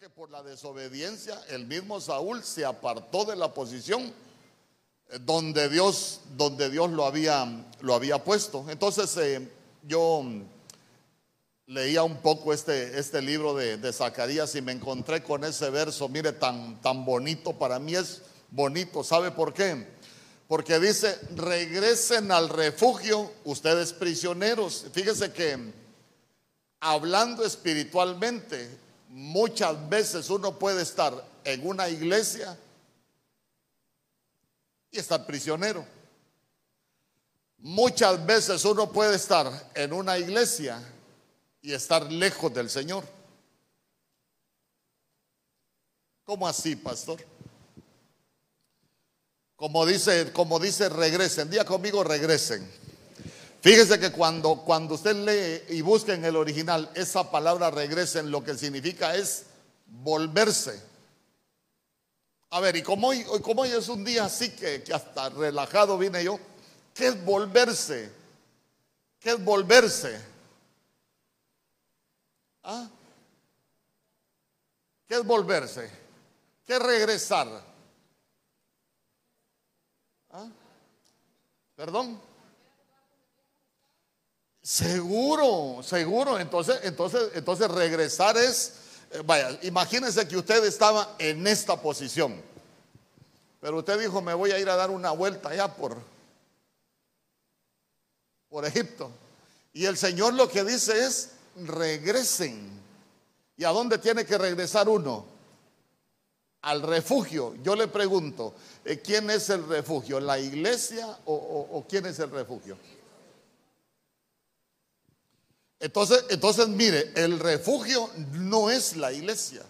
que por la desobediencia el mismo Saúl se apartó de la posición eh, donde Dios, donde Dios lo, había, lo había puesto. Entonces eh, yo leía un poco este, este libro de, de, Zacarías y me encontré con ese verso, mire, tan, tan bonito, para mí es bonito, ¿sabe por qué? Porque dice, regresen al refugio ustedes prisioneros. Fíjese que hablando espiritualmente, muchas veces uno puede estar en una iglesia y estar prisionero. Muchas veces uno puede estar en una iglesia y estar lejos del Señor. ¿Cómo así, pastor? Como dice, como dice, regresen. Día conmigo, regresen. Fíjese que cuando, cuando usted lee y busca en el original esa palabra regresen, lo que significa es volverse. A ver, y como hoy, como hoy es un día así que, que hasta relajado vine yo, ¿qué es volverse? ¿Qué es volverse? ¿Ah? ¿Qué es volverse? ¿Qué es regresar? ¿Ah? ¿Perdón? Seguro, seguro. Entonces, entonces, entonces regresar es, eh, vaya, imagínense que usted estaba en esta posición, pero usted dijo, me voy a ir a dar una vuelta allá por, por Egipto. Y el Señor lo que dice es, regresen. ¿Y a dónde tiene que regresar uno? Al refugio. Yo le pregunto, eh, ¿quién es el refugio? ¿La iglesia o, o quién es el refugio? Entonces, entonces, mire, el refugio no es la iglesia.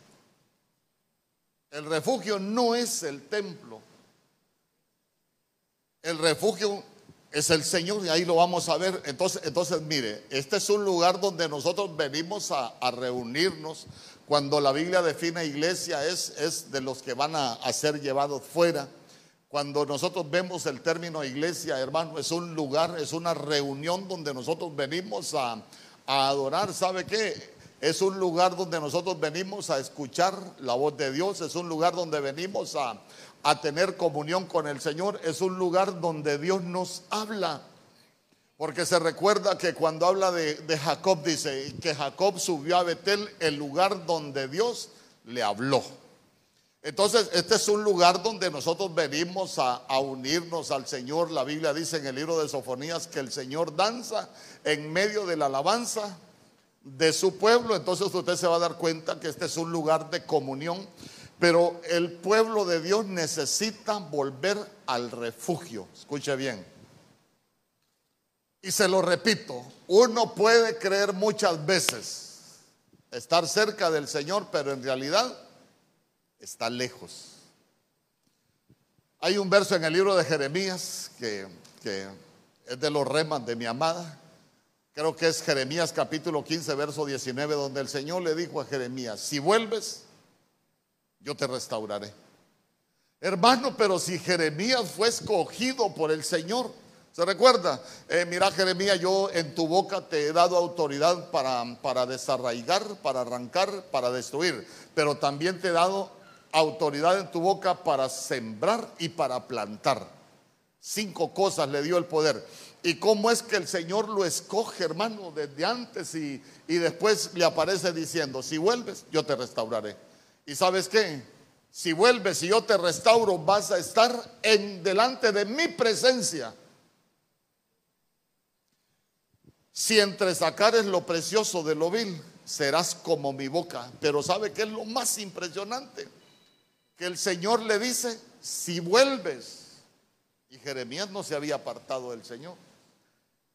El refugio no es el templo. El refugio es el Señor y ahí lo vamos a ver. Entonces, entonces mire, este es un lugar donde nosotros venimos a, reunirnos. Cuando la Biblia define iglesia es, es de los que van a, a ser llevados fuera. Cuando nosotros vemos el término iglesia, hermano, es un lugar, es una reunión donde nosotros venimos a, a adorar, ¿sabe qué? Es un lugar donde nosotros venimos a escuchar la voz de Dios, es un lugar donde venimos a, a tener comunión con el Señor, es un lugar donde Dios nos habla. Porque se recuerda que cuando habla de, de, Jacob, dice que Jacob subió a Betel, el lugar donde Dios le habló. Entonces, este es un lugar donde nosotros venimos a, unirnos al Señor. La Biblia dice en el libro de Sofonías que el Señor danza en medio de la alabanza de su pueblo. Entonces usted se va a dar cuenta que este es un lugar de comunión. Pero el pueblo de Dios necesita volver al refugio. Escuche bien. Y se lo repito, uno puede creer muchas veces estar cerca del Señor, pero en realidad está lejos. Hay un verso en el libro de Jeremías que, es de los remas de mi amada. Creo que es Jeremías capítulo 15, verso 19, donde el Señor le dijo a Jeremías, si vuelves, yo te restauraré. Hermano, pero si Jeremías fue escogido por el Señor, ¿se recuerda? Eh, mira Jeremías, yo en tu boca te he dado autoridad para, para desarraigar, para arrancar, para destruir, pero también te he dado autoridad en tu boca para sembrar y para plantar. Cinco cosas le dio el poder. ¿Y cómo es que el Señor lo escoge, hermano, desde antes y, y después le aparece diciendo, si vuelves, yo te restauraré? ¿Y sabes qué? Si vuelves y yo te restauro, vas a estar en delante de mi presencia. Si entre sacares lo precioso de lo vil, serás como mi boca. Pero ¿sabe qué es lo más impresionante? Que el Señor le dice, si vuelves, y Jeremías no se había apartado del Señor,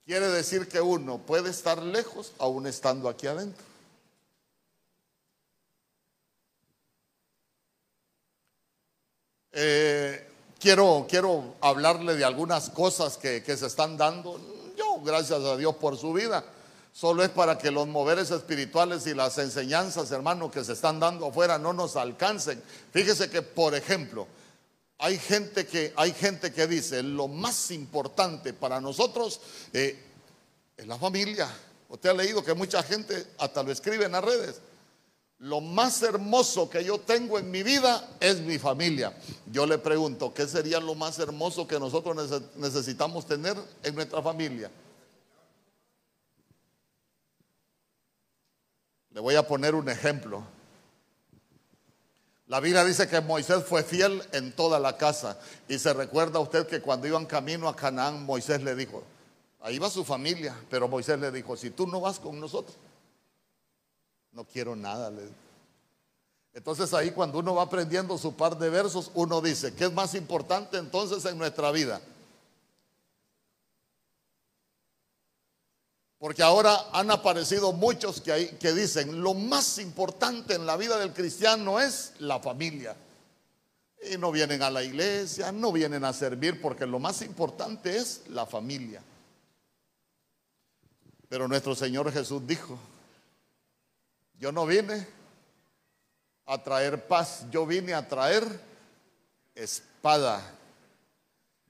quiere decir que uno puede estar lejos aún estando aquí adentro. Eh, quiero, quiero hablarle de algunas cosas que, que se están dando. Yo, gracias a Dios por su vida solo es para que los moveres espirituales y las enseñanzas, hermano, que se están dando afuera no nos alcancen. Fíjese que, por ejemplo, hay gente que, hay gente que dice, lo más importante para nosotros eh, es la familia. Usted ha leído que mucha gente hasta lo escribe en las redes. lo más hermoso que yo tengo en mi vida es mi familia. Yo le pregunto, ¿qué sería lo más hermoso que nosotros necesitamos tener en nuestra familia? Le voy a poner un ejemplo. La Biblia dice que Moisés fue fiel en toda la casa. Y se recuerda usted que cuando iban camino a Canaán, Moisés le dijo, ahí va su familia, pero Moisés le dijo, si tú no vas con nosotros, no quiero nada. Entonces ahí cuando uno va aprendiendo su par de versos, uno dice, ¿qué es más importante entonces en nuestra vida? Porque ahora han aparecido muchos que, dicen, lo más importante en la vida del cristiano es la familia. Y no vienen a la iglesia, no vienen a servir, porque lo más importante es la familia. Pero nuestro Señor Jesús dijo, yo no vine a traer paz, yo vine a traer espada.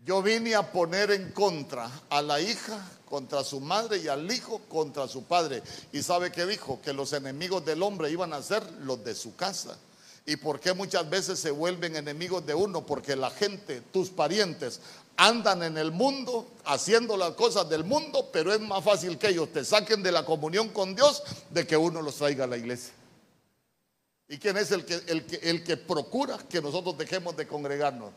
Yo vine a poner en contra a la hija contra su madre y al hijo contra su padre. ¿Y sabe qué dijo? Que los enemigos del hombre iban a ser los de su casa. ¿Y por qué muchas veces se vuelven enemigos de uno? Porque la gente, tus parientes, andan en el mundo haciendo las cosas del mundo, pero es más fácil que ellos te saquen de la comunión con Dios de que uno los traiga a la iglesia. ¿Y quién es el que, el que, el que procura que nosotros dejemos de congregarnos?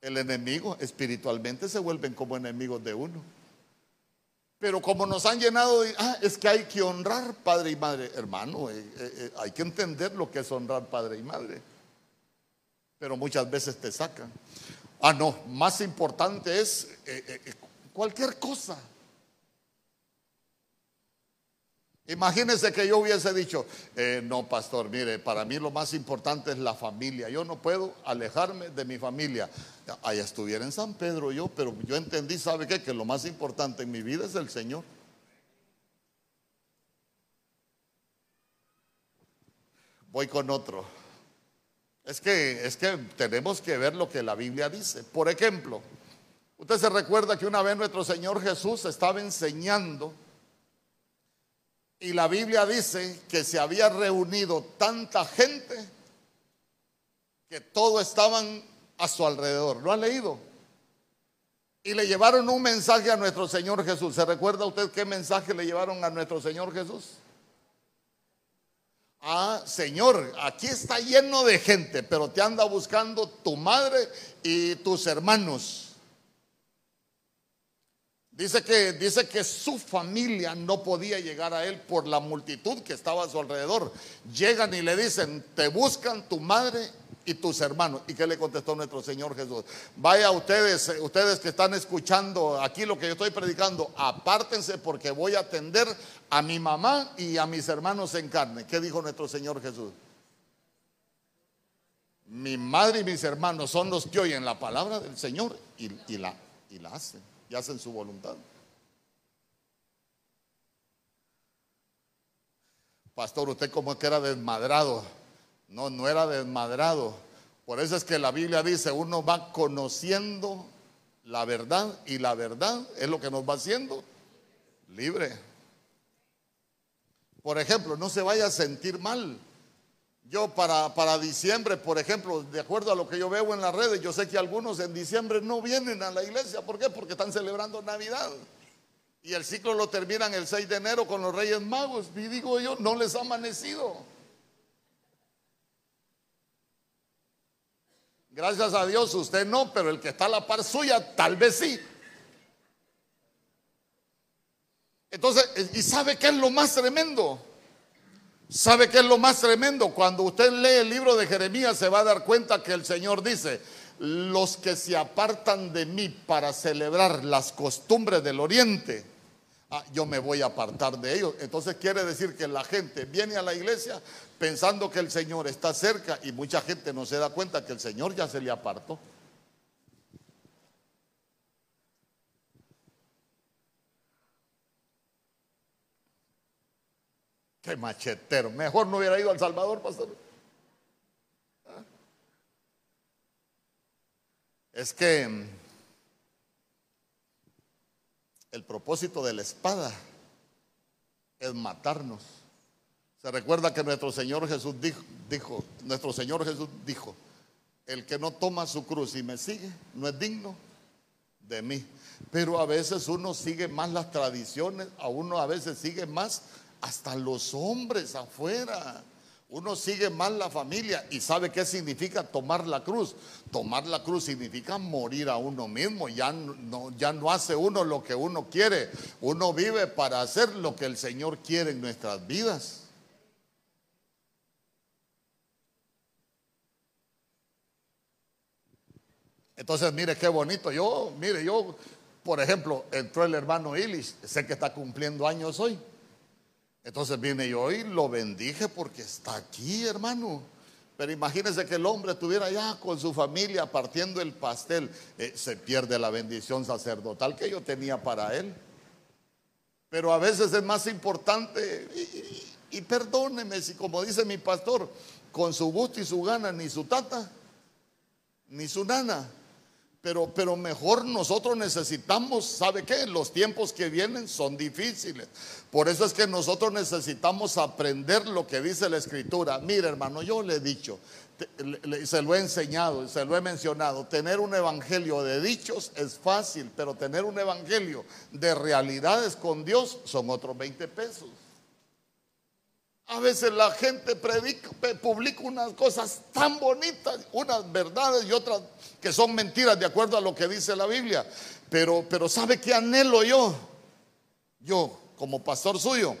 El enemigo espiritualmente se vuelven como enemigos de uno. Pero como nos han llenado de, ah, es que hay que honrar padre y madre, hermano, eh, eh, eh, hay que entender lo que es honrar padre y madre. Pero muchas veces te sacan. Ah, no, más importante es cualquier cosa. Imagínese que yo hubiese dicho, eh, no, pastor, mire, para mí lo más importante es la familia. Yo no puedo alejarme de mi familia. Allá estuviera en San Pedro yo, pero yo entendí, ¿sabe qué? Que lo más importante en mi vida es el Señor. Voy con otro. Es que, es que tenemos que ver lo que la Biblia dice. Por ejemplo, usted se recuerda que una vez nuestro Señor Jesús estaba enseñando y la Biblia dice que se había reunido tanta gente que todos estaban a su alrededor. ¿Lo ha leído? Y le llevaron un mensaje a nuestro Señor Jesús. ¿Se recuerda usted qué mensaje le llevaron a nuestro Señor Jesús? Ah, Señor, aquí está lleno de gente, pero te anda buscando tu madre y tus hermanos. Dice que, dice que su familia no podía llegar a él por la multitud que estaba a su alrededor. Llegan y le dicen, te buscan tu madre y tus hermanos. ¿Y qué le contestó nuestro Señor Jesús? Vaya ustedes, ustedes que están escuchando aquí lo que yo estoy predicando, apártense porque voy a atender a mi mamá y a mis hermanos en carne. ¿Qué dijo nuestro Señor Jesús? Mi madre y mis hermanos son los que oyen la palabra del Señor y la, y la hacen y hacen su voluntad. Pastor, usted como que era desmadrado. No, no era desmadrado. Por eso es que la Biblia dice, uno va conociendo la verdad y la verdad es lo que nos va haciendo libre. Por ejemplo, no se vaya a sentir mal. Yo para, para diciembre, por ejemplo, de acuerdo a lo que yo veo en las redes, yo sé que algunos en diciembre no vienen a la iglesia. ¿Por qué? Porque están celebrando Navidad. Y el ciclo lo terminan el 6 de enero con los Reyes Magos. Y digo yo, no les ha amanecido. Gracias a Dios usted no, pero el que está a la par suya tal vez sí. Entonces, ¿y sabe qué es lo más tremendo? ¿Sabe qué es lo más tremendo? Cuando usted lee el libro de Jeremías se va a dar cuenta que el Señor dice, los que se apartan de mí para celebrar las costumbres del oriente, ah, yo me voy a apartar de ellos. Entonces quiere decir que la gente viene a la iglesia pensando que el Señor está cerca y mucha gente no se da cuenta que el Señor ya se le apartó. Qué machetero. Mejor no hubiera ido al Salvador, pastor. ¿Ah? Es que mm, el propósito de la espada es matarnos. Se recuerda que nuestro Señor Jesús dijo, dijo, nuestro Señor Jesús dijo, el que no toma su cruz y me sigue no es digno de mí. Pero a veces uno sigue más las tradiciones, a uno a veces sigue más hasta los hombres afuera. Uno sigue más la familia y sabe qué significa tomar la cruz. Tomar la cruz significa morir a uno mismo. Ya no, ya no hace uno lo que uno quiere. Uno vive para hacer lo que el Señor quiere en nuestras vidas. Entonces, mire qué bonito. Yo, mire, yo, por ejemplo, entró el hermano Illich, sé que está cumpliendo años hoy. Entonces vine yo y lo bendije porque está aquí, hermano. Pero imagínense que el hombre estuviera ya con su familia partiendo el pastel. Eh, se pierde la bendición sacerdotal que yo tenía para él. Pero a veces es más importante, y, y perdóneme si como dice mi pastor, con su gusto y su gana, ni su tata, ni su nana, pero, pero mejor nosotros necesitamos, ¿sabe qué? Los tiempos que vienen son difíciles. Por eso es que nosotros necesitamos aprender lo que dice la escritura. Mire hermano, yo le he dicho, se lo he enseñado, se lo he mencionado, tener un evangelio de dichos es fácil, pero tener un evangelio de realidades con Dios son otros 20 pesos. A veces la gente predica, publica unas cosas tan bonitas, unas verdades y otras que son mentiras de acuerdo a lo que dice la Biblia. Pero, pero ¿sabe qué anhelo yo? Yo, como pastor suyo,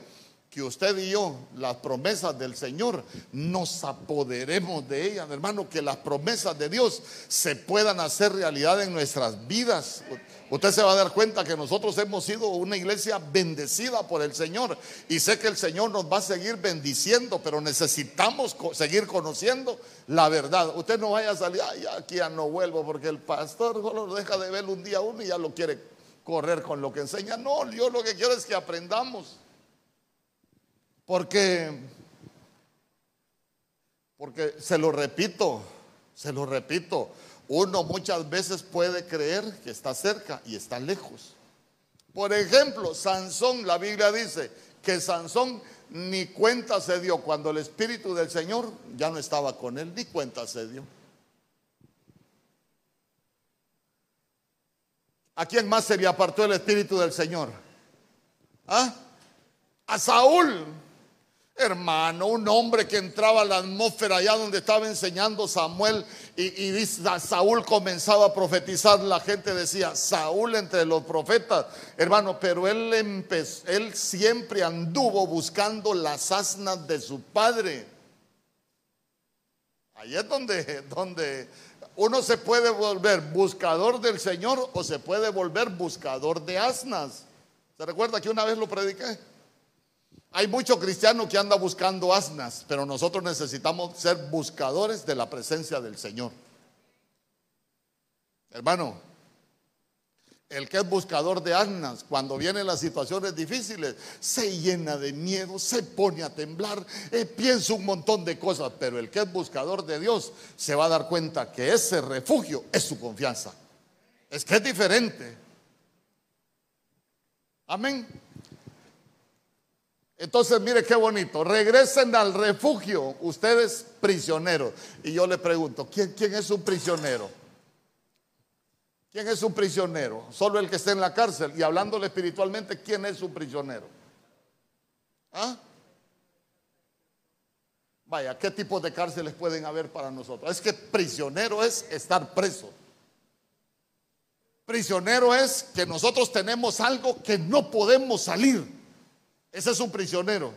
que usted y yo, las promesas del Señor, nos apoderemos de ellas, hermano, que las promesas de Dios se puedan hacer realidad en nuestras vidas. Usted se va a dar cuenta que nosotros hemos sido una iglesia bendecida por el Señor y sé que el Señor nos va a seguir bendiciendo, pero necesitamos seguir conociendo la verdad. Usted no vaya a salir, ay, aquí ya no vuelvo porque el pastor solo deja de ver un día uno y ya lo quiere correr con lo que enseña. No, yo lo que quiero es que aprendamos. Porque, porque se lo repito, se lo repito, uno muchas veces puede creer que está cerca y está lejos. Por ejemplo, Sansón, la Biblia dice que Sansón ni cuenta se dio cuando el Espíritu del Señor ya no estaba con él, ni cuenta se dio. ¿A quién más se le apartó el Espíritu del Señor? ¿Ah? A Saúl. Hermano, un hombre que entraba a la atmósfera allá donde estaba enseñando Samuel y, Saúl comenzaba a profetizar, la gente decía, Saúl entre los profetas, hermano, pero él, empezó, él siempre anduvo buscando las asnas de su padre. Ahí es donde, donde uno se puede volver buscador del Señor o se puede volver buscador de asnas. ¿Se recuerda que una vez lo prediqué? Hay muchos cristianos que andan buscando asnas, pero nosotros necesitamos ser buscadores de la presencia del Señor. Hermano, el que es buscador de asnas, cuando vienen las situaciones difíciles, se llena de miedo, se pone a temblar, eh, piensa un montón de cosas, pero el que es buscador de Dios se va a dar cuenta que ese refugio es su confianza. Es que es diferente. Amén. Entonces, mire qué bonito. Regresen al refugio, ustedes prisioneros. Y yo le pregunto, ¿quién, es un prisionero? ¿Quién es un prisionero? Solo el que está en la cárcel. Y hablándole espiritualmente, ¿quién es un prisionero? ¿Ah? Vaya, ¿qué tipo de cárceles pueden haber para nosotros? Es que prisionero es estar preso. Prisionero es que nosotros tenemos algo que no podemos salir. Ese es un prisionero.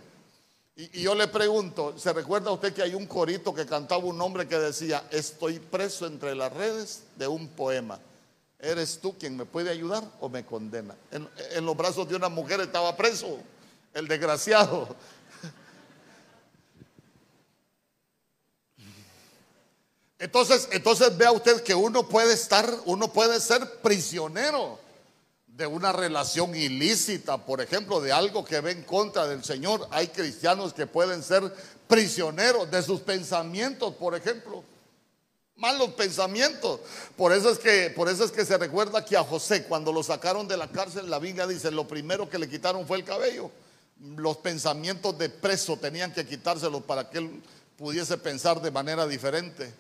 Y, yo le pregunto, ¿se recuerda usted que hay un corito que cantaba un hombre que decía, estoy preso entre las redes de un poema? ¿Eres tú quien me puede ayudar o me condena? En, en los brazos de una mujer estaba preso, el desgraciado. Entonces, entonces vea usted que uno puede estar, uno puede ser prisionero de una relación ilícita, por ejemplo, de algo que ve en contra del Señor. Hay cristianos que pueden ser prisioneros de sus pensamientos, por ejemplo. Malos pensamientos. Por eso es que por eso es que se recuerda que a José cuando lo sacaron de la cárcel, la Biblia dice, lo primero que le quitaron fue el cabello. los pensamientos de preso tenían que quitárselos para que él pudiese pensar de manera diferente.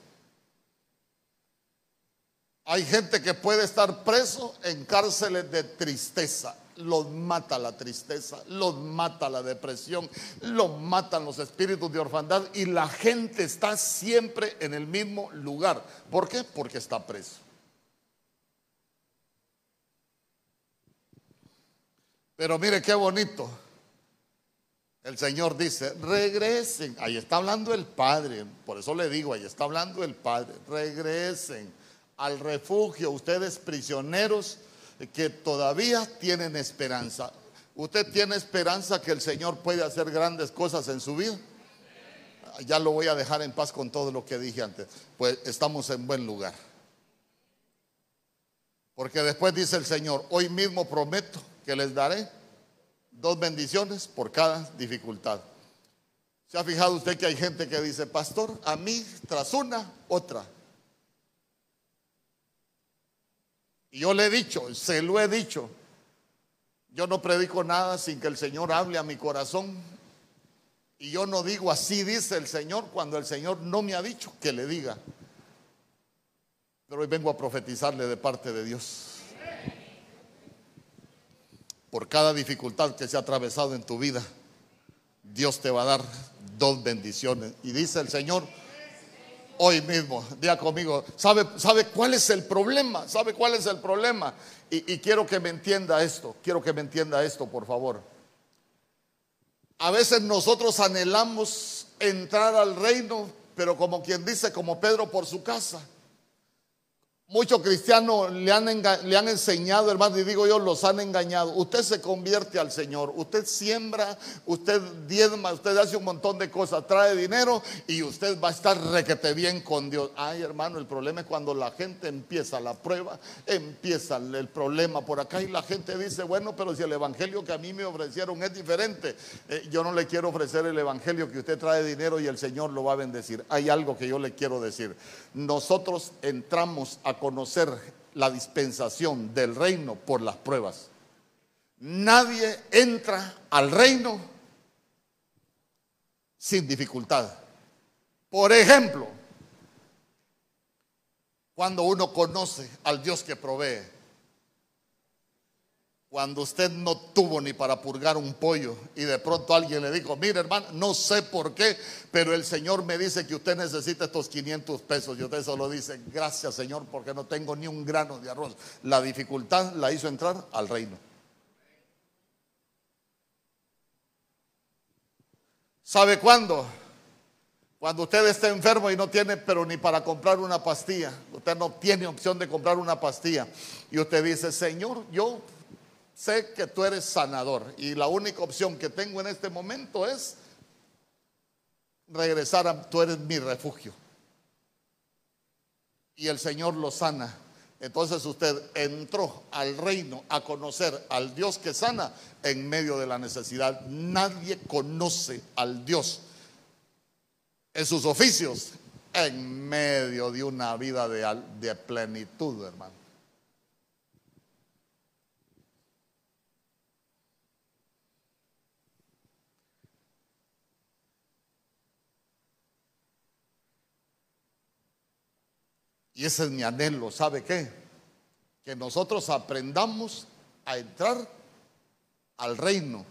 Hay gente que puede estar preso en cárceles de tristeza. Los mata la tristeza, los mata la depresión, los matan los espíritus de orfandad y la gente está siempre en el mismo lugar. ¿Por qué? Porque está preso. Pero mire qué bonito. El Señor dice, regresen. Ahí está hablando el Padre. Por eso le digo, ahí está hablando el Padre. Regresen al refugio, ustedes prisioneros que todavía tienen esperanza. ¿Usted tiene esperanza que el Señor puede hacer grandes cosas en su vida? Ya lo voy a dejar en paz con todo lo que dije antes. Pues estamos en buen lugar. Porque después dice el Señor, hoy mismo prometo que les daré dos bendiciones por cada dificultad. ¿Se ha fijado usted que hay gente que dice, pastor, a mí tras una, otra? Y yo le he dicho, se lo he dicho, yo no predico nada sin que el Señor hable a mi corazón. Y yo no digo así dice el Señor cuando el Señor no me ha dicho que le diga. Pero hoy vengo a profetizarle de parte de Dios por cada dificultad que se ha atravesado en tu vida, Dios te va a dar dos bendiciones. Y dice el Señor, hoy mismo, día conmigo, ¿sabe, ¿sabe cuál es el problema? ¿Sabe cuál es el problema? Y, y quiero que me entienda esto, quiero que me entienda esto, por favor. A veces nosotros anhelamos entrar al reino, pero como quien dice, como Pedro por su casa. Muchos cristianos le han, le han, enseñado, hermano, y digo yo, los han engañado. Usted se convierte al Señor, usted siembra, usted diezma, usted hace un montón de cosas, trae dinero y usted va a estar requete bien con Dios. Ay, hermano, el problema es cuando la gente empieza la prueba, empieza el problema por acá y la gente dice, bueno, pero si el evangelio que a mí me ofrecieron es diferente, eh, yo no le quiero ofrecer el evangelio que usted trae dinero y el Señor lo va a bendecir. Hay algo que yo le quiero decir. Nosotros entramos a conocer la dispensación del reino por las pruebas. Nadie entra al reino sin dificultad. Por ejemplo, cuando uno conoce al Dios que provee, cuando usted no tuvo ni para purgar un pollo y de pronto alguien le dijo, mire hermano, no sé por qué, pero el Señor me dice que usted necesita estos 500 pesos y usted solo dice, gracias Señor porque no tengo ni un grano de arroz. La dificultad la hizo entrar al reino. ¿Sabe cuándo? Cuando usted está enfermo y no tiene, pero ni para comprar una pastilla, usted no tiene opción de comprar una pastilla. Y usted dice, Señor, yo sé que tú eres sanador y la única opción que tengo en este momento es regresar a, tú eres mi refugio. Y el Señor lo sana. Entonces usted entró al reino a conocer al Dios que sana en medio de la necesidad. Nadie conoce al Dios en sus oficios en medio de una vida de, de plenitud, hermano. Y ese es mi anhelo, ¿sabe qué? Que nosotros aprendamos a entrar al reino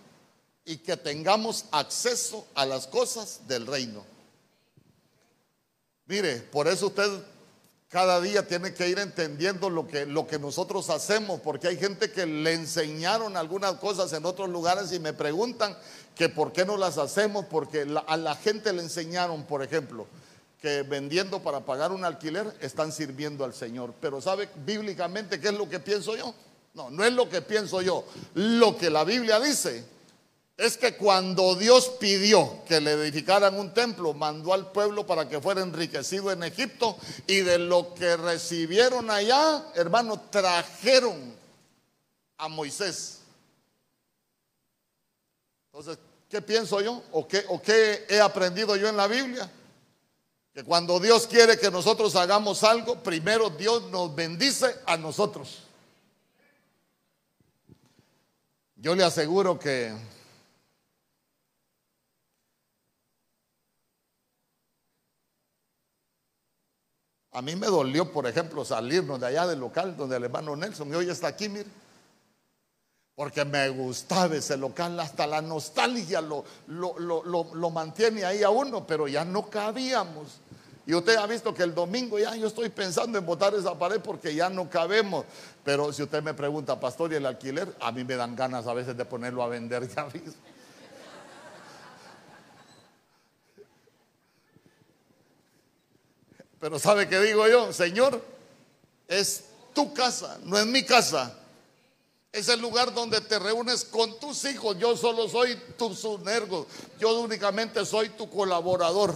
y que tengamos acceso a las cosas del reino. Mire, por eso usted cada día tiene que ir entendiendo lo que, lo que nosotros hacemos, porque hay gente que le enseñaron algunas cosas en otros lugares y me preguntan que por qué no las hacemos, porque a la gente le enseñaron, por ejemplo, que vendiendo para pagar un alquiler están sirviendo al Señor. Pero ¿sabe bíblicamente qué es lo que pienso yo? No, no es lo que pienso yo. Lo que la Biblia dice es que cuando Dios pidió que le edificaran un templo, mandó al pueblo para que fuera enriquecido en Egipto y de lo que recibieron allá, hermano, trajeron a Moisés. Entonces, ¿qué pienso yo? ¿O qué, o qué he aprendido yo en la Biblia? Que cuando Dios quiere que nosotros hagamos algo, primero Dios nos bendice a nosotros. Yo le aseguro que a mí me dolió, por ejemplo, salirnos de allá del local donde el hermano Nelson y hoy está aquí, mire. Porque me gustaba ese local, hasta la nostalgia lo, lo, lo, mantiene ahí a uno, pero ya no cabíamos. Y usted ha visto que el domingo ya yo estoy pensando en botar esa pared porque ya no cabemos. Pero si usted me pregunta, pastor, ¿y el alquiler? A mí me dan ganas a veces de ponerlo a vender, ya visto. Pero ¿sabe qué digo yo? Señor, es tu casa, no es mi casa. Es el lugar donde te reúnes con tus hijos. Yo solo soy tu sunergo. Yo únicamente soy tu colaborador.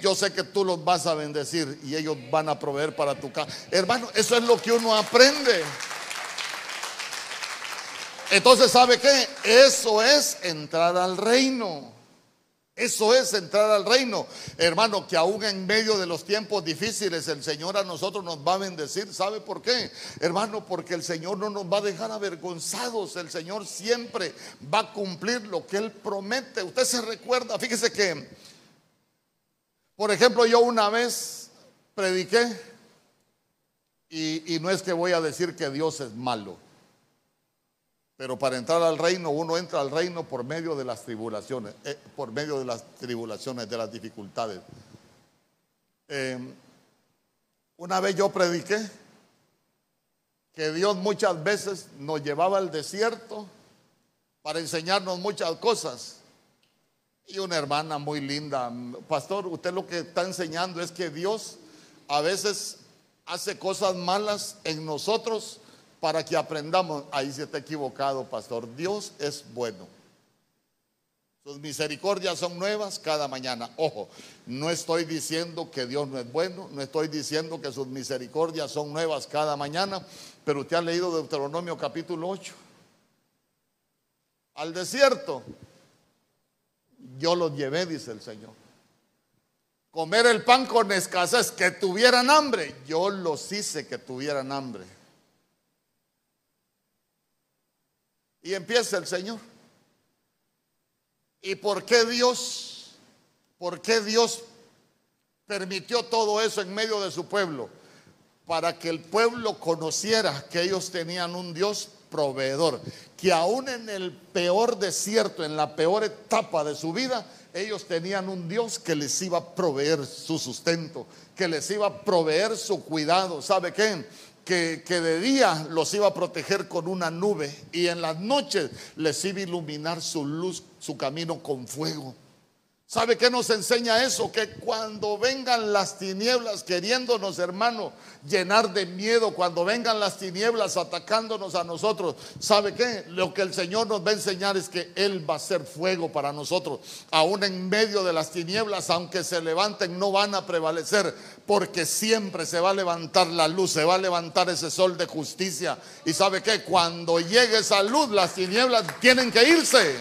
Yo sé que tú los vas a bendecir y ellos van a proveer para tu casa. Hermano, eso es lo que uno aprende. Entonces, ¿sabe qué? Eso es entrar al reino. Eso es entrar al reino. Hermano, que aún en medio de los tiempos difíciles el Señor a nosotros nos va a bendecir. ¿Sabe por qué? Hermano, porque el Señor no nos va a dejar avergonzados. El Señor siempre va a cumplir lo que Él promete. Usted se recuerda, fíjese que, por ejemplo, yo una vez prediqué y, y no es que voy a decir que Dios es malo. Pero para entrar al reino, uno entra al reino por medio de las tribulaciones, eh, por medio de las tribulaciones, de las dificultades. Em, una vez yo prediqué que Dios muchas veces nos llevaba al desierto para enseñarnos muchas cosas. Y una hermana muy linda, pastor, usted lo que está enseñando es que Dios a veces hace cosas malas en nosotros para que aprendamos. Ahí se está equivocado, pastor. Dios es bueno. Sus misericordias son nuevas cada mañana. Ojo, no estoy diciendo que Dios no es bueno, no estoy diciendo que sus misericordias son nuevas cada mañana, pero usted ha leído Deuteronomio capítulo 8. Al desierto, yo los llevé, dice el Señor. Comer el pan con escasez, que tuvieran hambre, yo los hice que tuvieran hambre. Y empieza el Señor. ¿Y por qué Dios, por qué Dios permitió todo eso en medio de su pueblo? Para que el pueblo conociera que ellos tenían un Dios proveedor, que aún en el peor desierto, en la peor etapa de su vida, ellos tenían un Dios que les iba a proveer su sustento, que les iba a proveer su cuidado. ¿Sabe qué? Que, de día los iba a proteger con una nube y en las noches les iba a iluminar su luz, su camino con fuego. ¿Sabe qué nos enseña eso? Que cuando vengan las tinieblas queriéndonos, hermano, llenar de miedo, cuando vengan las tinieblas atacándonos a nosotros, ¿sabe qué? Lo que el Señor nos va a enseñar es que Él va a ser fuego para nosotros. Aún en medio de las tinieblas, aunque se levanten, no van a prevalecer, porque siempre se va a levantar la luz, se va a levantar ese sol de justicia. ¿Y sabe qué? Cuando llegue esa luz, las tinieblas tienen que irse.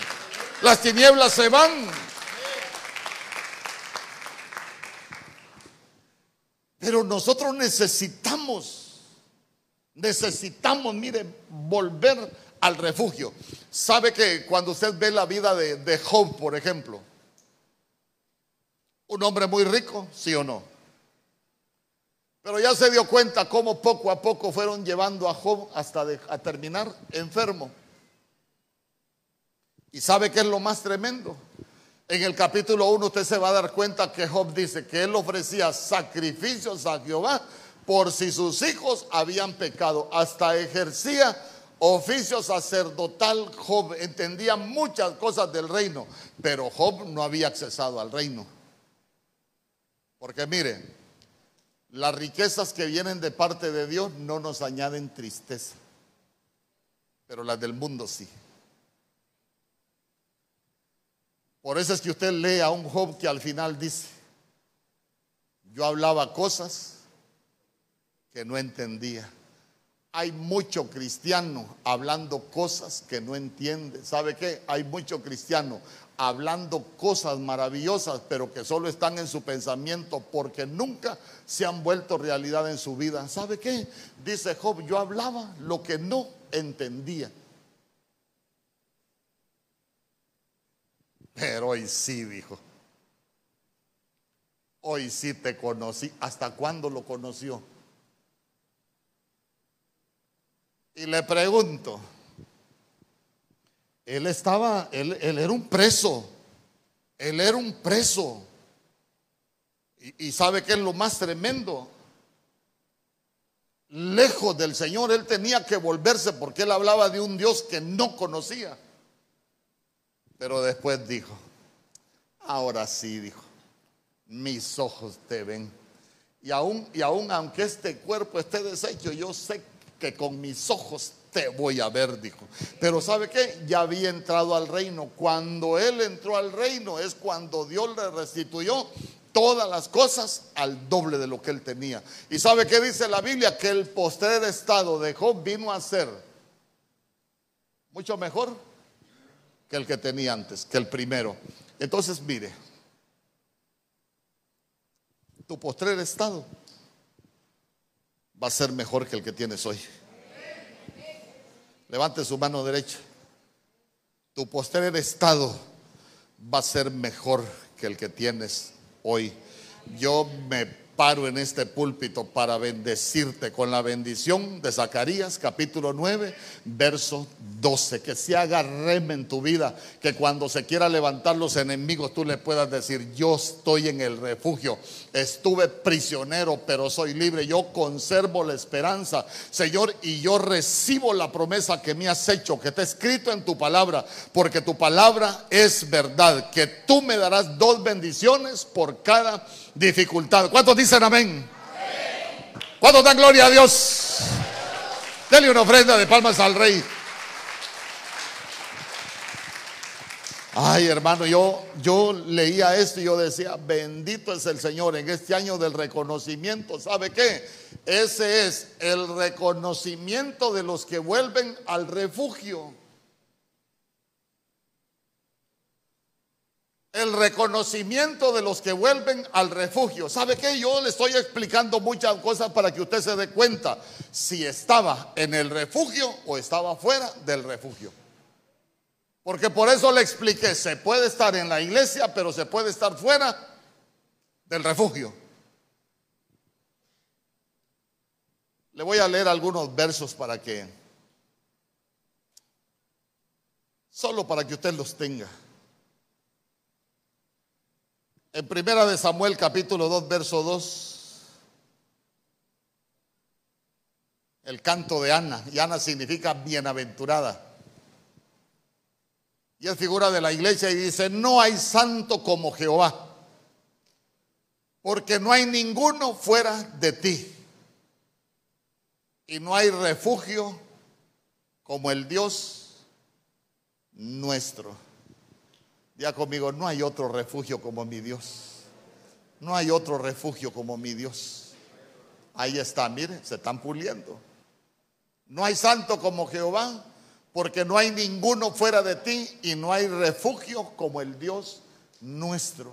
Las tinieblas se van. Pero nosotros necesitamos, necesitamos, mire, volver al refugio. ¿Sabe que cuando usted ve la vida de, de Job, por ejemplo, un hombre muy rico, sí o no? Pero ya se dio cuenta cómo poco a poco fueron llevando a Job hasta a terminar enfermo. ¿Y sabe qué es lo más tremendo? En el capítulo 1 usted se va a dar cuenta que Job dice que él ofrecía sacrificios a Jehová por si sus hijos habían pecado. Hasta ejercía oficio sacerdotal. Job entendía muchas cosas del reino, pero Job no había accesado al reino. Porque mire, las riquezas que vienen de parte de Dios no nos añaden tristeza, pero las del mundo sí. Por eso es que usted lee a un Job que al final dice, yo hablaba cosas que no entendía. Hay mucho cristiano hablando cosas que no entiende. ¿Sabe qué? Hay mucho cristiano hablando cosas maravillosas, pero que solo están en su pensamiento porque nunca se han vuelto realidad en su vida. ¿Sabe qué? Dice Job, yo hablaba lo que no entendía. Pero hoy sí, dijo. hoy sí te conocí. ¿Hasta cuándo lo conoció? Y le pregunto, él estaba, él, era un preso, él era un preso. Y, y sabe que es lo más tremendo. Lejos del Señor, él tenía que volverse porque él hablaba de un Dios que no conocía. Pero después dijo, ahora sí, dijo, mis ojos te ven. Y aún, y aún aunque este cuerpo esté deshecho, yo sé que con mis ojos te voy a ver, dijo. Pero ¿sabe qué? Ya había entrado al reino. Cuando él entró al reino es cuando Dios le restituyó todas las cosas al doble de lo que él tenía. ¿Y sabe qué dice la Biblia? Que el postrer estado de Job vino a ser mucho mejor que el que tenía antes, que el primero. Entonces, mire, tu postrer estado va a ser mejor que el que tienes hoy. Levante su mano derecha. Tu postrer estado va a ser mejor que el que tienes hoy. Yo me paro en este púlpito para bendecirte con la bendición de Zacarías capítulo 9, verso 12. Que se haga rema en tu vida, que cuando se quiera levantar los enemigos tú le puedas decir, yo estoy en el refugio, estuve prisionero, pero soy libre, yo conservo la esperanza, Señor, y yo recibo la promesa que me has hecho, que está escrito en tu palabra, porque tu palabra es verdad, que tú me darás dos bendiciones por cada dificultad. ¿Cuántos dicen amén? ¿Cuántos dan gloria a Dios? Dele una ofrenda de palmas al rey. Ay, hermano, yo, yo leía esto y yo decía, bendito es el Señor en este año del reconocimiento. ¿Sabe qué? Ese es el reconocimiento de los que vuelven al refugio. El reconocimiento de los que vuelven al refugio. ¿Sabe qué? Yo le estoy explicando muchas cosas para que usted se dé cuenta si estaba en el refugio o estaba fuera del refugio. Porque por eso le expliqué, se puede estar en la iglesia, pero se puede estar fuera del refugio. Le voy a leer algunos versos para que, solo para que usted los tenga. En primera de Samuel capítulo 2 verso 2 el canto de Ana, y Ana significa bienaventurada. Y es figura de la iglesia y dice, no hay santo como Jehová, porque no hay ninguno fuera de ti. Y no hay refugio como el Dios nuestro. Ya conmigo, no hay otro refugio como mi Dios. No hay otro refugio como mi Dios. Ahí está, mire, se están puliendo. No hay santo como Jehová, porque no hay ninguno fuera de ti y no hay refugio como el Dios nuestro.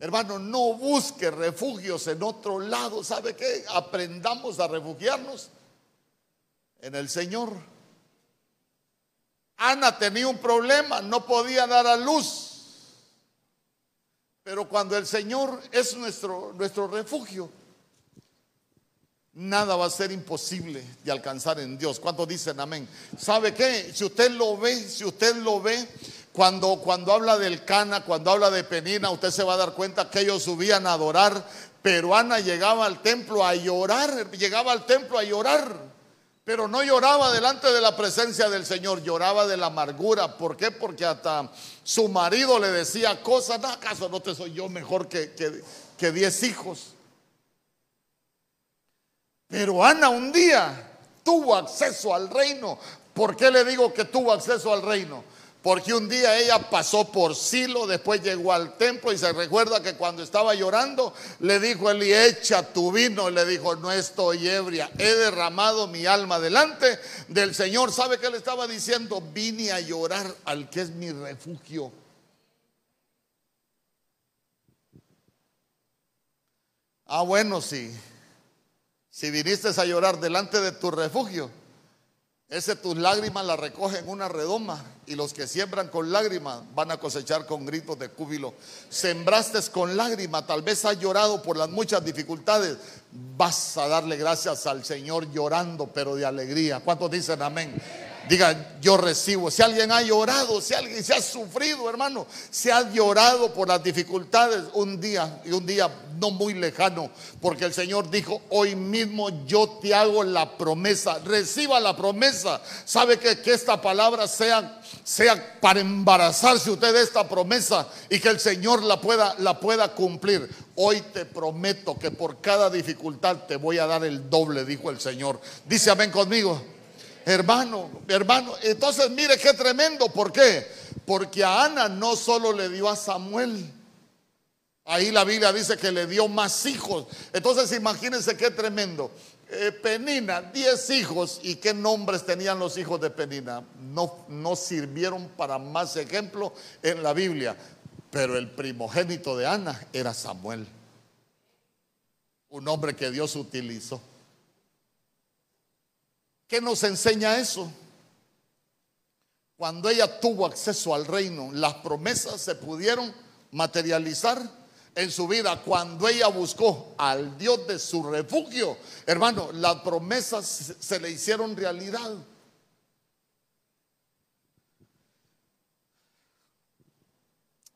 Hermano, no busque refugios en otro lado. ¿Sabe qué? Aprendamos a refugiarnos en el Señor. Ana tenía un problema, no podía dar a luz. Pero cuando el Señor es nuestro, nuestro refugio, nada va a ser imposible de alcanzar en Dios. ¿Cuántos dicen amén? ¿Sabe qué? Si usted lo ve, si usted lo ve, cuando, cuando habla del Cana, cuando habla de Penina, usted se va a dar cuenta que ellos subían a adorar, pero Ana llegaba al templo a llorar, llegaba al templo a llorar. Pero no lloraba delante de la presencia del Señor, lloraba de la amargura. ¿Por qué? Porque hasta su marido le decía cosas, ¿acaso no te soy yo mejor que, que diez hijos? Pero Ana un día tuvo acceso al reino. ¿Por qué le digo que tuvo acceso al reino? Porque un día ella pasó por Silo, después llegó al templo y se recuerda que cuando estaba llorando le dijo Eli, echa tu vino. Y le dijo, no estoy ebria, he derramado mi alma delante del Señor. ¿Sabe qué le estaba diciendo? Vine a llorar al que es mi refugio. Ah, bueno, sí. Si viniste a llorar delante de tu refugio, Ese tus lágrimas las recogen una redoma y los que siembran con lágrimas van a cosechar con gritos de júbilo. Sembraste con lágrimas, tal vez has llorado por las muchas dificultades. Vas a darle gracias al Señor llorando, pero de alegría. ¿Cuántos dicen amén? Diga, yo recibo. Si alguien ha llorado, si alguien se ha sufrido, hermano, se ha llorado por las dificultades un día y un día no muy lejano, porque el Señor dijo, hoy mismo yo te hago la promesa, reciba la promesa. ¿Sabe que, que esta palabra sea, para embarazarse usted de esta promesa y que el Señor la pueda, la pueda cumplir? Hoy te prometo que por cada dificultad te voy a dar el doble, dijo el Señor. Dice amén conmigo. Hermano, hermano, entonces mire qué tremendo, ¿por qué? Porque a Ana no solo le dio a Samuel, ahí la Biblia dice que le dio más hijos. Entonces imagínense qué tremendo. Eh, Penina, diez hijos, ¿y qué nombres tenían los hijos de Penina? No, no sirvieron para más ejemplo en la Biblia, pero el primogénito de Ana era Samuel, un hombre que Dios utilizó. ¿Qué nos enseña eso? Cuando ella tuvo acceso al reino, las promesas se pudieron materializar en su vida. Cuando ella buscó al Dios de su refugio, hermano, las promesas se le hicieron realidad.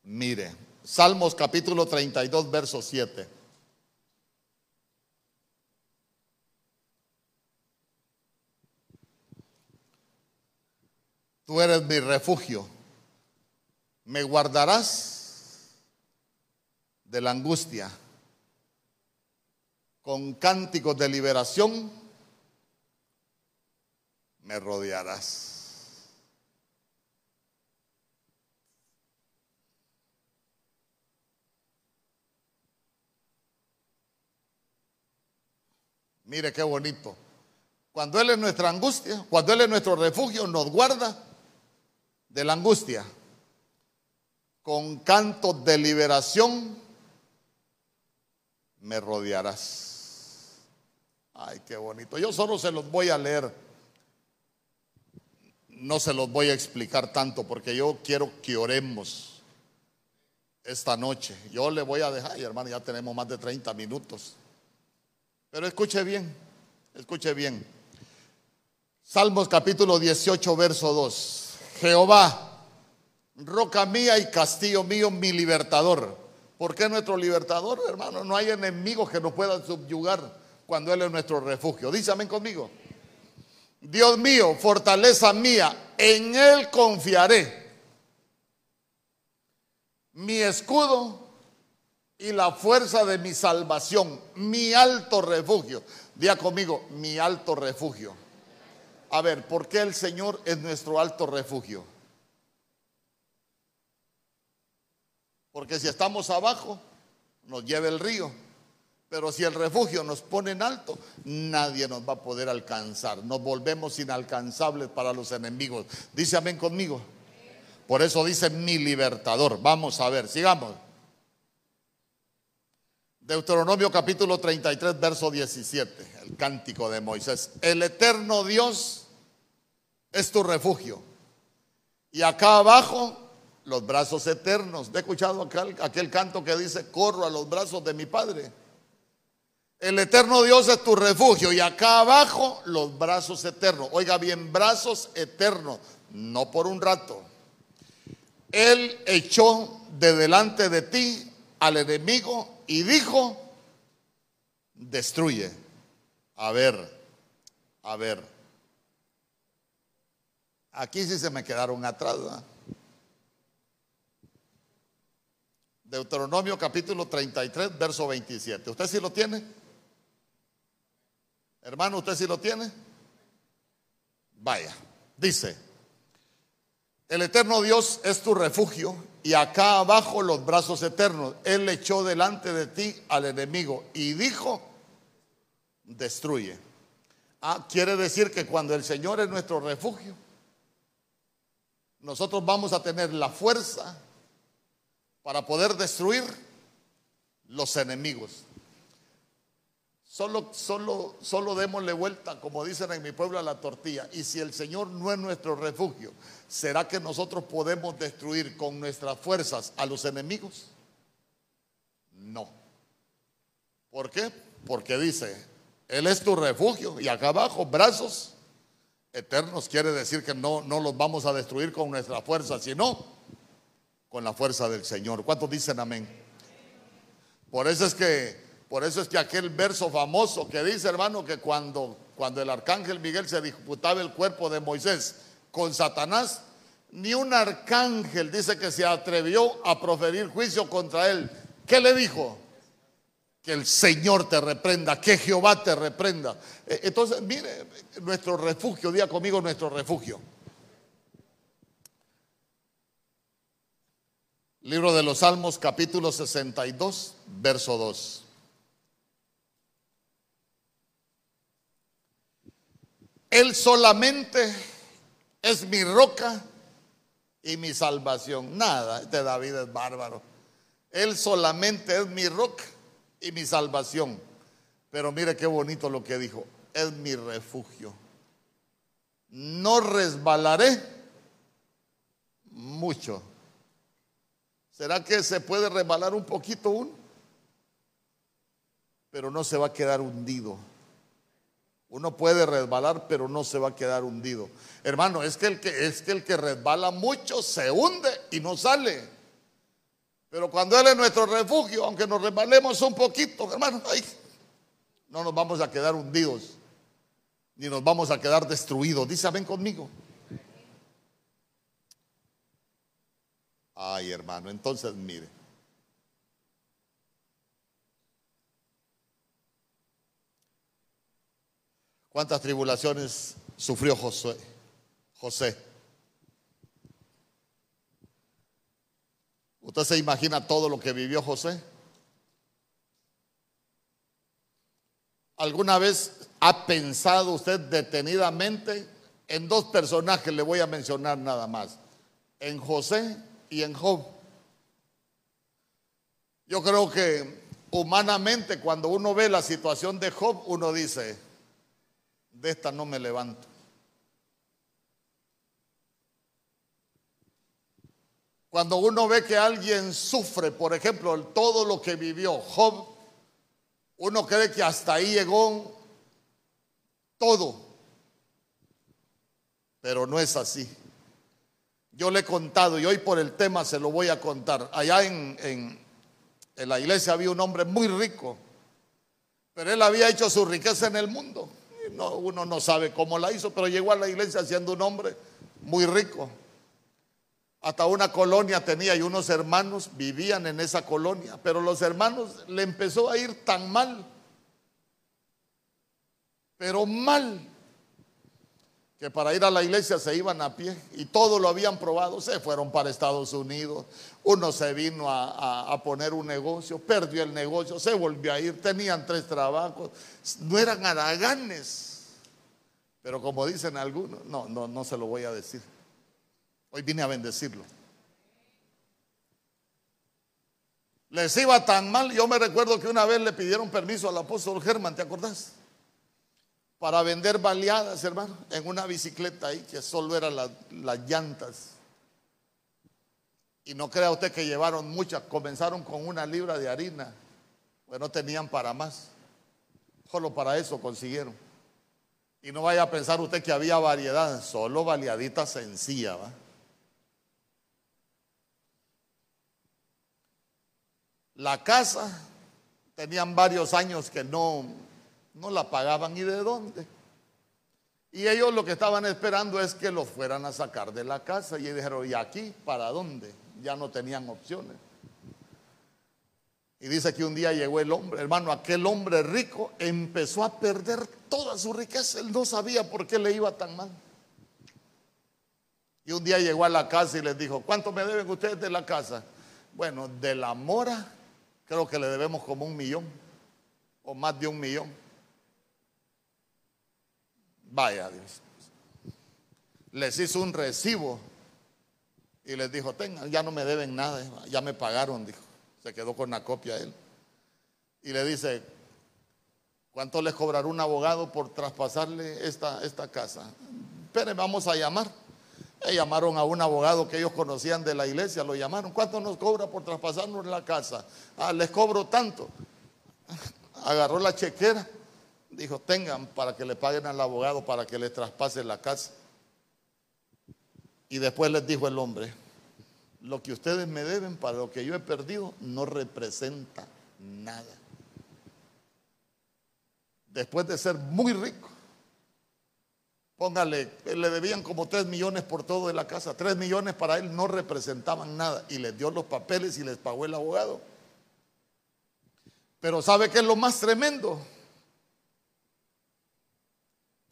Mire, Salmos capítulo 32, verso 7. Tú eres mi refugio. Me guardarás de la angustia. Con cánticos de liberación me rodearás. Mire qué bonito. Cuando Él es nuestra angustia, cuando Él es nuestro refugio, nos guarda de la angustia, con cantos de liberación me rodearás. Ay, qué bonito. Yo solo se los voy a leer. No se los voy a explicar tanto porque yo quiero que oremos esta noche. Yo le voy a dejar, hermano, ya tenemos más de 30 minutos. Pero escuche bien, escuche bien. Salmos capítulo 18, verso 2. Jehová, roca mía y castillo mío, mi libertador. ¿Por qué nuestro libertador, hermano? No hay enemigos que nos puedan subyugar cuando Él es nuestro refugio. Amén conmigo. Dios mío, fortaleza mía, en Él confiaré. Mi escudo y la fuerza de mi salvación, mi alto refugio. Día conmigo, mi alto refugio. A ver, ¿por qué el Señor es nuestro alto refugio? Porque si estamos abajo, nos lleva el río. Pero si el refugio nos pone en alto, nadie nos va a poder alcanzar. Nos volvemos inalcanzables para los enemigos. Dice amén conmigo. Por eso dice mi libertador. Vamos a ver, sigamos. Deuteronomio capítulo 33, verso 17, el cántico de Moisés. El eterno Dios es tu refugio. Y acá abajo, los brazos eternos. ¿He escuchado aquel, aquel canto que dice, corro a los brazos de mi Padre? El eterno Dios es tu refugio. Y acá abajo, los brazos eternos. Oiga bien, brazos eternos, no por un rato. Él echó de delante de ti al enemigo y dijo, destruye. A ver, a ver. Aquí sí se me quedaron atrás. Deuteronomio capítulo 33, verso 27. ¿Usted sí lo tiene? Hermano, ¿usted sí lo tiene? Vaya, dice, el eterno Dios es tu refugio y acá abajo los brazos eternos. Él echó delante de ti al enemigo y dijo, destruye. Ah, quiere decir que cuando el Señor es nuestro refugio, nosotros vamos a tener la fuerza para poder destruir los enemigos. Solo, solo, solo démosle vuelta, como dicen en mi pueblo, a la tortilla. Y si el Señor no es nuestro refugio, ¿será que nosotros podemos destruir con nuestras fuerzas a los enemigos? No. ¿Por qué? Porque dice, Él es tu refugio. Y acá abajo, brazos eternos quiere decir que no, no los vamos a destruir con nuestra fuerza, sino con la fuerza del Señor. ¿Cuántos dicen amén? Por eso es que por eso es que aquel verso famoso que dice, hermano, que cuando, cuando el arcángel Miguel se disputaba el cuerpo de Moisés con Satanás, ni un arcángel dice que se atrevió a proferir juicio contra él. ¿Qué le dijo? Que el Señor te reprenda, que Jehová te reprenda. E, entonces, mire, nuestro refugio, diga conmigo nuestro refugio. Libro de los Salmos, capítulo 62, verso 2. Él solamente es mi roca y mi salvación. Nada, este David es bárbaro. Él solamente es mi roca y mi salvación. Pero mire qué bonito lo que dijo. Es mi refugio. No resbalaré mucho. ¿Será que se puede resbalar un poquito uno? Pero no se va a quedar hundido. Uno puede resbalar, pero no se va a quedar hundido. Hermano, es que el que, es que, el que resbala mucho se hunde y no sale. Pero cuando Él es nuestro refugio, aunque nos resbalemos un poquito, hermano, no nos vamos a quedar hundidos, ni nos vamos a quedar destruidos. Dice, ven conmigo. Ay, hermano, entonces mire. ¿Cuántas tribulaciones sufrió José? ¿Usted se imagina todo lo que vivió José? ¿Alguna vez ha pensado usted detenidamente en dos personajes? Le voy a mencionar nada más. En José y en Job. Yo creo que humanamente cuando uno ve la situación de Job, uno dice, de esta no me levanto. Cuando uno ve que alguien sufre, por ejemplo, todo lo que vivió Job, uno cree que hasta ahí llegó todo. Pero no es así. Yo le he contado y hoy por el tema se lo voy a contar. Allá en, en, en la iglesia había un hombre muy rico, pero él había hecho su riqueza en el mundo uno no sabe cómo la hizo, pero llegó a la iglesia siendo un hombre muy rico. Hasta una colonia tenía y unos hermanos vivían en esa colonia, pero los hermanos le empezó a ir tan mal, pero mal, que para ir a la iglesia se iban a pie y todo lo habían probado, se fueron para Estados Unidos, uno se vino a, a, poner un negocio, perdió el negocio, se volvió a ir, tenían tres trabajos, no eran haraganes. Pero como dicen algunos, no, no, no se lo voy a decir. Hoy vine a bendecirlo. Les iba tan mal, yo me recuerdo que una vez le pidieron permiso al apóstol Germán, ¿te acordás? Para vender baleadas, hermano, en una bicicleta ahí que solo eran las llantas. Y no crea usted que llevaron muchas, comenzaron con una libra de harina, pues no tenían para más. Solo para eso consiguieron. Y no vaya a pensar usted que había variedad, solo baleadita sencilla. ¿va? La casa tenían varios años que no, no la pagaban y de dónde. Y ellos lo que estaban esperando es que los fueran a sacar de la casa. Y dijeron, ¿y aquí para dónde? Ya no tenían opciones. Y dice que un día llegó el hombre, hermano, aquel hombre rico empezó a perder toda su riqueza. Él no sabía por qué le iba tan mal. Y un día llegó a la casa y les dijo, ¿cuánto me deben ustedes de la casa? Bueno, de la mora creo que le debemos como un millón o más de un millón. Vaya Dios. Les hizo un recibo y les dijo, tengan, ya no me deben nada, ya me pagaron, dijo. Se quedó con la copia él. Y le dice, ¿Cuánto les cobrará un abogado por traspasarle esta, esta casa? Pero vamos a llamar. Eh, llamaron a un abogado que ellos conocían de la iglesia, lo llamaron. ¿Cuánto nos cobra por traspasarnos la casa? Ah, les cobro tanto. Agarró la chequera, dijo, tengan para que le paguen al abogado para que les traspase la casa. Y después les dijo el hombre, lo que ustedes me deben para lo que yo he perdido no representa nada. Después de ser muy rico, póngale, le debían como tres millones por todo de la casa, tres millones para él no representaban nada y les dio los papeles y les pagó el abogado. Pero ¿sabe qué es lo más tremendo?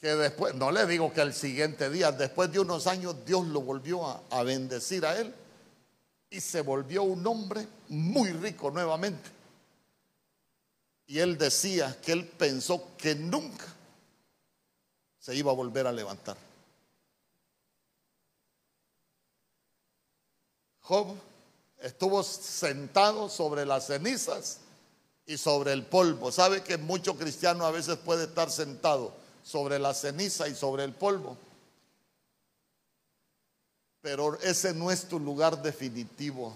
que después, no le digo que el siguiente día, después de unos años, Dios lo volvió a, bendecir a él y se volvió un hombre muy rico nuevamente. Y él decía que él pensó que nunca se iba a volver a levantar. Job estuvo sentado sobre las cenizas y sobre el polvo. ¿Sabe que mucho cristiano a veces puede estar sentado? sobre la ceniza y sobre el polvo. Pero ese no es tu lugar definitivo.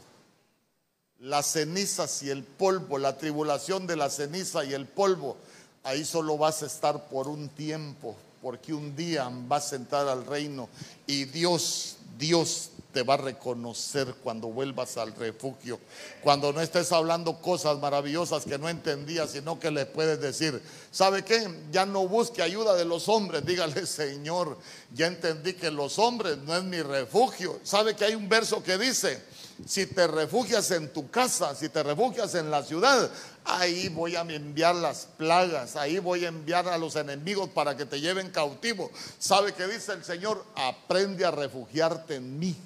Las cenizas y el polvo, la tribulación de la ceniza y el polvo, ahí solo vas a estar por un tiempo, porque un día vas a entrar al reino y Dios, Dios te va a reconocer cuando vuelvas al refugio. Cuando no estés hablando cosas maravillosas que no entendías, sino que le puedes decir, ¿sabe qué? Ya no busque ayuda de los hombres. Dígale, Señor, ya entendí que los hombres no es mi refugio. ¿Sabe que hay un verso que dice, si te refugias en tu casa, si te refugias en la ciudad, ahí voy a enviar las plagas, ahí voy a enviar a los enemigos para que te lleven cautivo. ¿Sabe qué dice el Señor? Aprende a refugiarte en mí.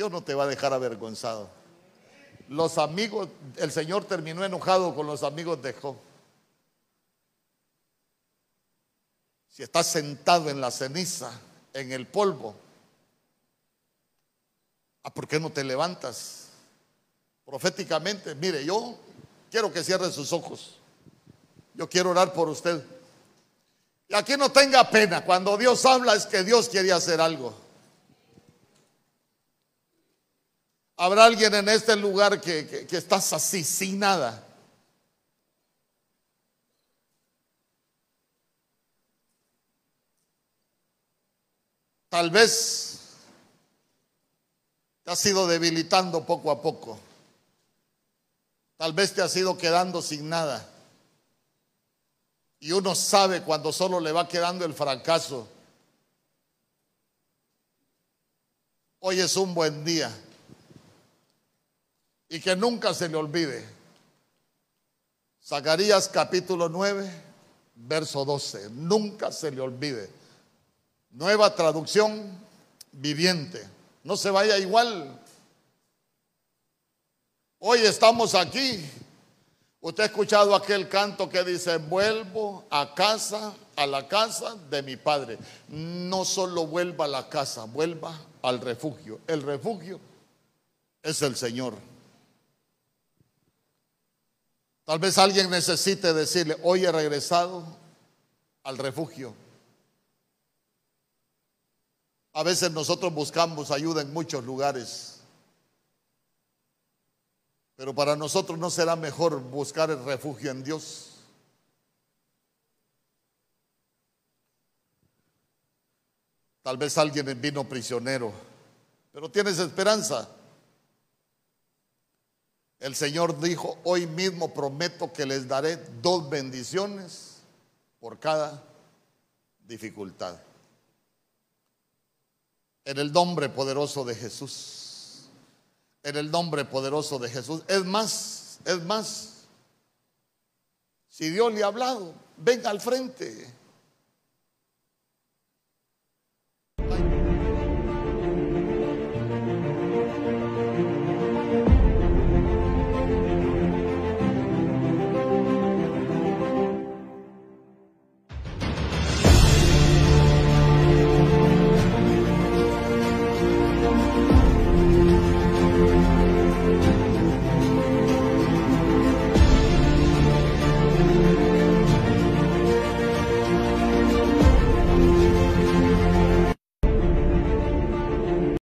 Dios no te va a dejar avergonzado. Los amigos, el Señor terminó enojado con los amigos de Job. Si estás sentado en la ceniza, en el polvo, ¿a por qué no te levantas? Proféticamente, mire, yo quiero que cierre sus ojos. Yo quiero orar por usted. Y aquí no tenga pena. Cuando Dios habla es que Dios quiere hacer algo. Habrá alguien en este lugar que, estás así, sin nada. Tal vez te has ido debilitando poco a poco. Tal vez te has ido quedando sin nada. Y uno sabe cuando solo le va quedando el fracaso. Hoy es un buen día y que nunca se le olvide. Zacarías capítulo 9, verso 12. Nunca se le olvide. Nueva traducción viviente. No se vaya igual. Hoy estamos aquí. Usted ha escuchado aquel canto que dice, vuelvo a casa, a la casa de mi padre. No solo vuelva a la casa, vuelva al refugio. El refugio es el Señor. Tal vez alguien necesite decirle, hoy he regresado al refugio. A veces nosotros buscamos ayuda en muchos lugares, pero para nosotros no será mejor buscar el refugio en Dios. Tal vez alguien vino prisionero, pero tienes esperanza. El Señor dijo, hoy mismo prometo que les daré dos bendiciones por cada dificultad. En el nombre poderoso de Jesús. En el nombre poderoso de Jesús. Es más, es más. Si Dios le ha hablado, venga al frente.